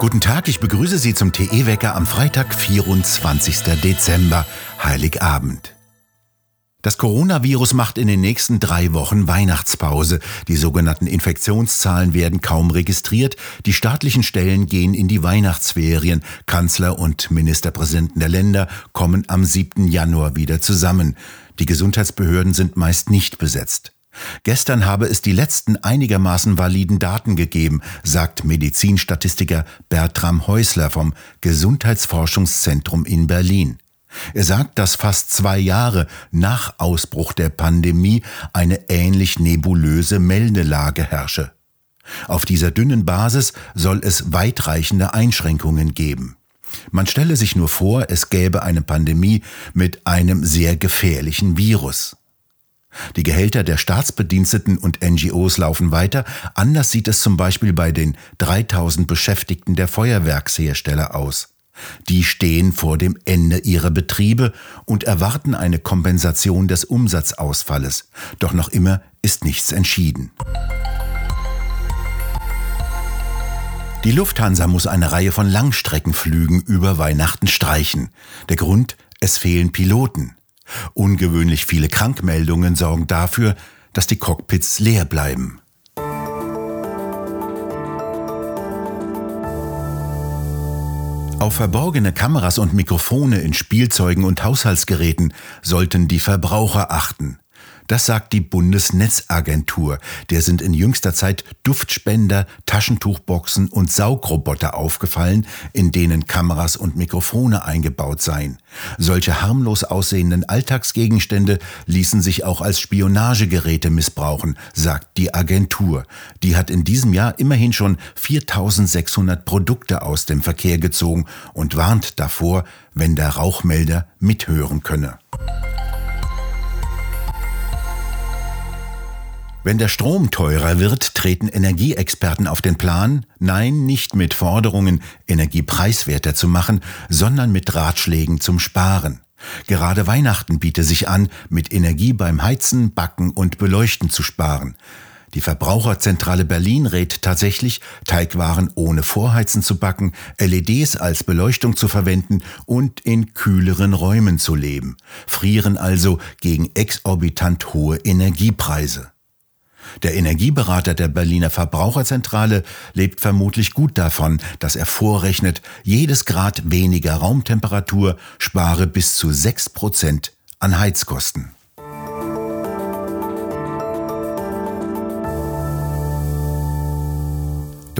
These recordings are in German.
Guten Tag, ich begrüße Sie zum TE-Wecker am Freitag, 24. Dezember, Heiligabend. Das Coronavirus macht in den nächsten drei Wochen Weihnachtspause. Die sogenannten Infektionszahlen werden kaum registriert. Die staatlichen Stellen gehen in die Weihnachtsferien. Kanzler und Ministerpräsidenten der Länder kommen am 7. Januar wieder zusammen. Die Gesundheitsbehörden sind meist nicht besetzt. Gestern habe es die letzten einigermaßen validen Daten gegeben, sagt Medizinstatistiker Bertram Häusler vom Gesundheitsforschungszentrum in Berlin. Er sagt, dass fast zwei Jahre nach Ausbruch der Pandemie eine ähnlich nebulöse Meldelage herrsche. Auf dieser dünnen Basis soll es weitreichende Einschränkungen geben. Man stelle sich nur vor, es gäbe eine Pandemie mit einem sehr gefährlichen Virus. Die Gehälter der Staatsbediensteten und NGOs laufen weiter. Anders sieht es zum Beispiel bei den 3000 Beschäftigten der Feuerwerkshersteller aus. Die stehen vor dem Ende ihrer Betriebe und erwarten eine Kompensation des Umsatzausfalles. Doch noch immer ist nichts entschieden. Die Lufthansa muss eine Reihe von Langstreckenflügen über Weihnachten streichen. Der Grund, es fehlen Piloten. Ungewöhnlich viele Krankmeldungen sorgen dafür, dass die Cockpits leer bleiben. Auf verborgene Kameras und Mikrofone in Spielzeugen und Haushaltsgeräten sollten die Verbraucher achten. Das sagt die Bundesnetzagentur. Der sind in jüngster Zeit Duftspender, Taschentuchboxen und Saugroboter aufgefallen, in denen Kameras und Mikrofone eingebaut seien. Solche harmlos aussehenden Alltagsgegenstände ließen sich auch als Spionagegeräte missbrauchen, sagt die Agentur. Die hat in diesem Jahr immerhin schon 4600 Produkte aus dem Verkehr gezogen und warnt davor, wenn der Rauchmelder mithören könne. Wenn der Strom teurer wird, treten Energieexperten auf den Plan, nein, nicht mit Forderungen, Energie preiswerter zu machen, sondern mit Ratschlägen zum Sparen. Gerade Weihnachten biete sich an, mit Energie beim Heizen, Backen und Beleuchten zu sparen. Die Verbraucherzentrale Berlin rät tatsächlich, Teigwaren ohne Vorheizen zu backen, LEDs als Beleuchtung zu verwenden und in kühleren Räumen zu leben. Frieren also gegen exorbitant hohe Energiepreise. Der Energieberater der Berliner Verbraucherzentrale lebt vermutlich gut davon, dass er vorrechnet, jedes Grad weniger Raumtemperatur spare bis zu 6 Prozent an Heizkosten.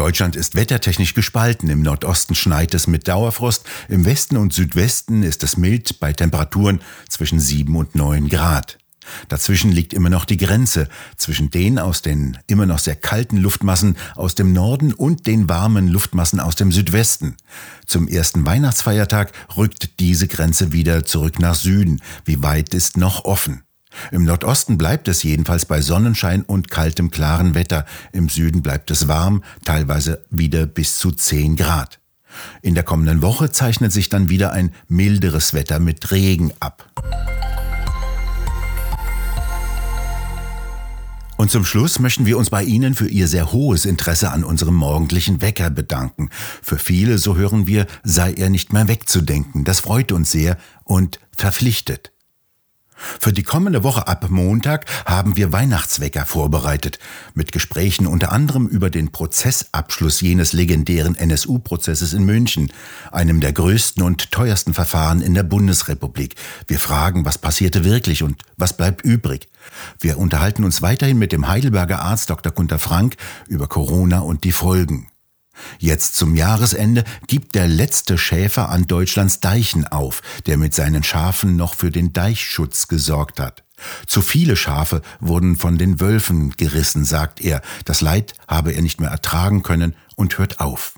Deutschland ist wettertechnisch gespalten. Im Nordosten schneit es mit Dauerfrost, im Westen und Südwesten ist es mild bei Temperaturen zwischen 7 und 9 Grad. Dazwischen liegt immer noch die Grenze zwischen den aus den immer noch sehr kalten Luftmassen aus dem Norden und den warmen Luftmassen aus dem Südwesten. Zum ersten Weihnachtsfeiertag rückt diese Grenze wieder zurück nach Süden. Wie weit ist noch offen? Im Nordosten bleibt es jedenfalls bei Sonnenschein und kaltem klaren Wetter. Im Süden bleibt es warm, teilweise wieder bis zu 10 Grad. In der kommenden Woche zeichnet sich dann wieder ein milderes Wetter mit Regen ab. Und zum Schluss möchten wir uns bei Ihnen für Ihr sehr hohes Interesse an unserem morgendlichen Wecker bedanken. Für viele, so hören wir, sei er nicht mehr wegzudenken. Das freut uns sehr und verpflichtet. Für die kommende Woche ab Montag haben wir Weihnachtswecker vorbereitet, mit Gesprächen unter anderem über den Prozessabschluss jenes legendären NSU-Prozesses in München, einem der größten und teuersten Verfahren in der Bundesrepublik. Wir fragen, was passierte wirklich und was bleibt übrig. Wir unterhalten uns weiterhin mit dem Heidelberger Arzt Dr. Gunter Frank über Corona und die Folgen. Jetzt zum Jahresende gibt der letzte Schäfer an Deutschlands Deichen auf, der mit seinen Schafen noch für den Deichschutz gesorgt hat. Zu viele Schafe wurden von den Wölfen gerissen, sagt er. Das Leid habe er nicht mehr ertragen können und hört auf.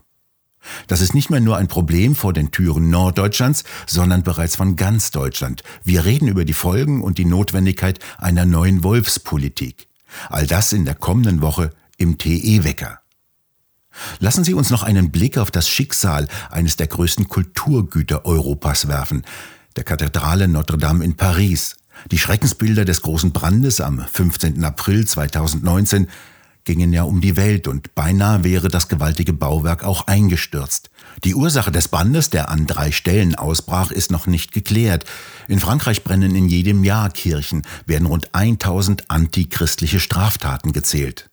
Das ist nicht mehr nur ein Problem vor den Türen Norddeutschlands, sondern bereits von ganz Deutschland. Wir reden über die Folgen und die Notwendigkeit einer neuen Wolfspolitik. All das in der kommenden Woche im TE-Wecker. Lassen Sie uns noch einen Blick auf das Schicksal eines der größten Kulturgüter Europas werfen, der Kathedrale Notre Dame in Paris. Die Schreckensbilder des großen Brandes am 15. April 2019 gingen ja um die Welt und beinahe wäre das gewaltige Bauwerk auch eingestürzt. Die Ursache des Bandes, der an drei Stellen ausbrach, ist noch nicht geklärt. In Frankreich brennen in jedem Jahr Kirchen, werden rund 1000 antichristliche Straftaten gezählt.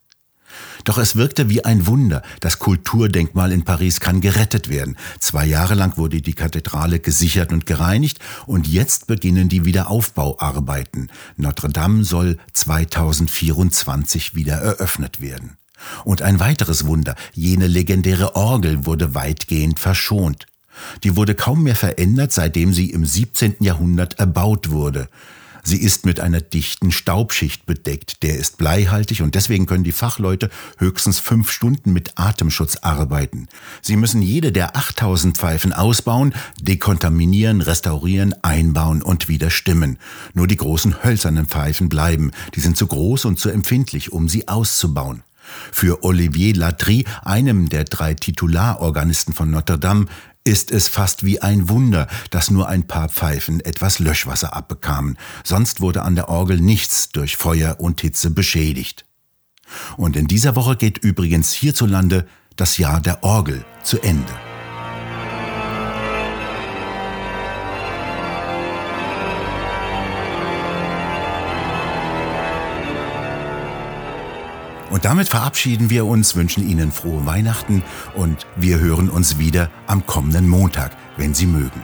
Doch es wirkte wie ein Wunder. Das Kulturdenkmal in Paris kann gerettet werden. Zwei Jahre lang wurde die Kathedrale gesichert und gereinigt und jetzt beginnen die Wiederaufbauarbeiten. Notre Dame soll 2024 wieder eröffnet werden. Und ein weiteres Wunder, jene legendäre Orgel wurde weitgehend verschont. Die wurde kaum mehr verändert, seitdem sie im 17. Jahrhundert erbaut wurde. Sie ist mit einer dichten Staubschicht bedeckt, der ist bleihaltig und deswegen können die Fachleute höchstens fünf Stunden mit Atemschutz arbeiten. Sie müssen jede der 8000 Pfeifen ausbauen, dekontaminieren, restaurieren, einbauen und wieder stimmen. Nur die großen hölzernen Pfeifen bleiben, die sind zu groß und zu empfindlich, um sie auszubauen. Für Olivier Latry, einem der drei Titularorganisten von Notre Dame, ist es fast wie ein Wunder, dass nur ein paar Pfeifen etwas Löschwasser abbekamen, sonst wurde an der Orgel nichts durch Feuer und Hitze beschädigt. Und in dieser Woche geht übrigens hierzulande das Jahr der Orgel zu Ende. Und damit verabschieden wir uns, wünschen Ihnen frohe Weihnachten und wir hören uns wieder am kommenden Montag, wenn Sie mögen.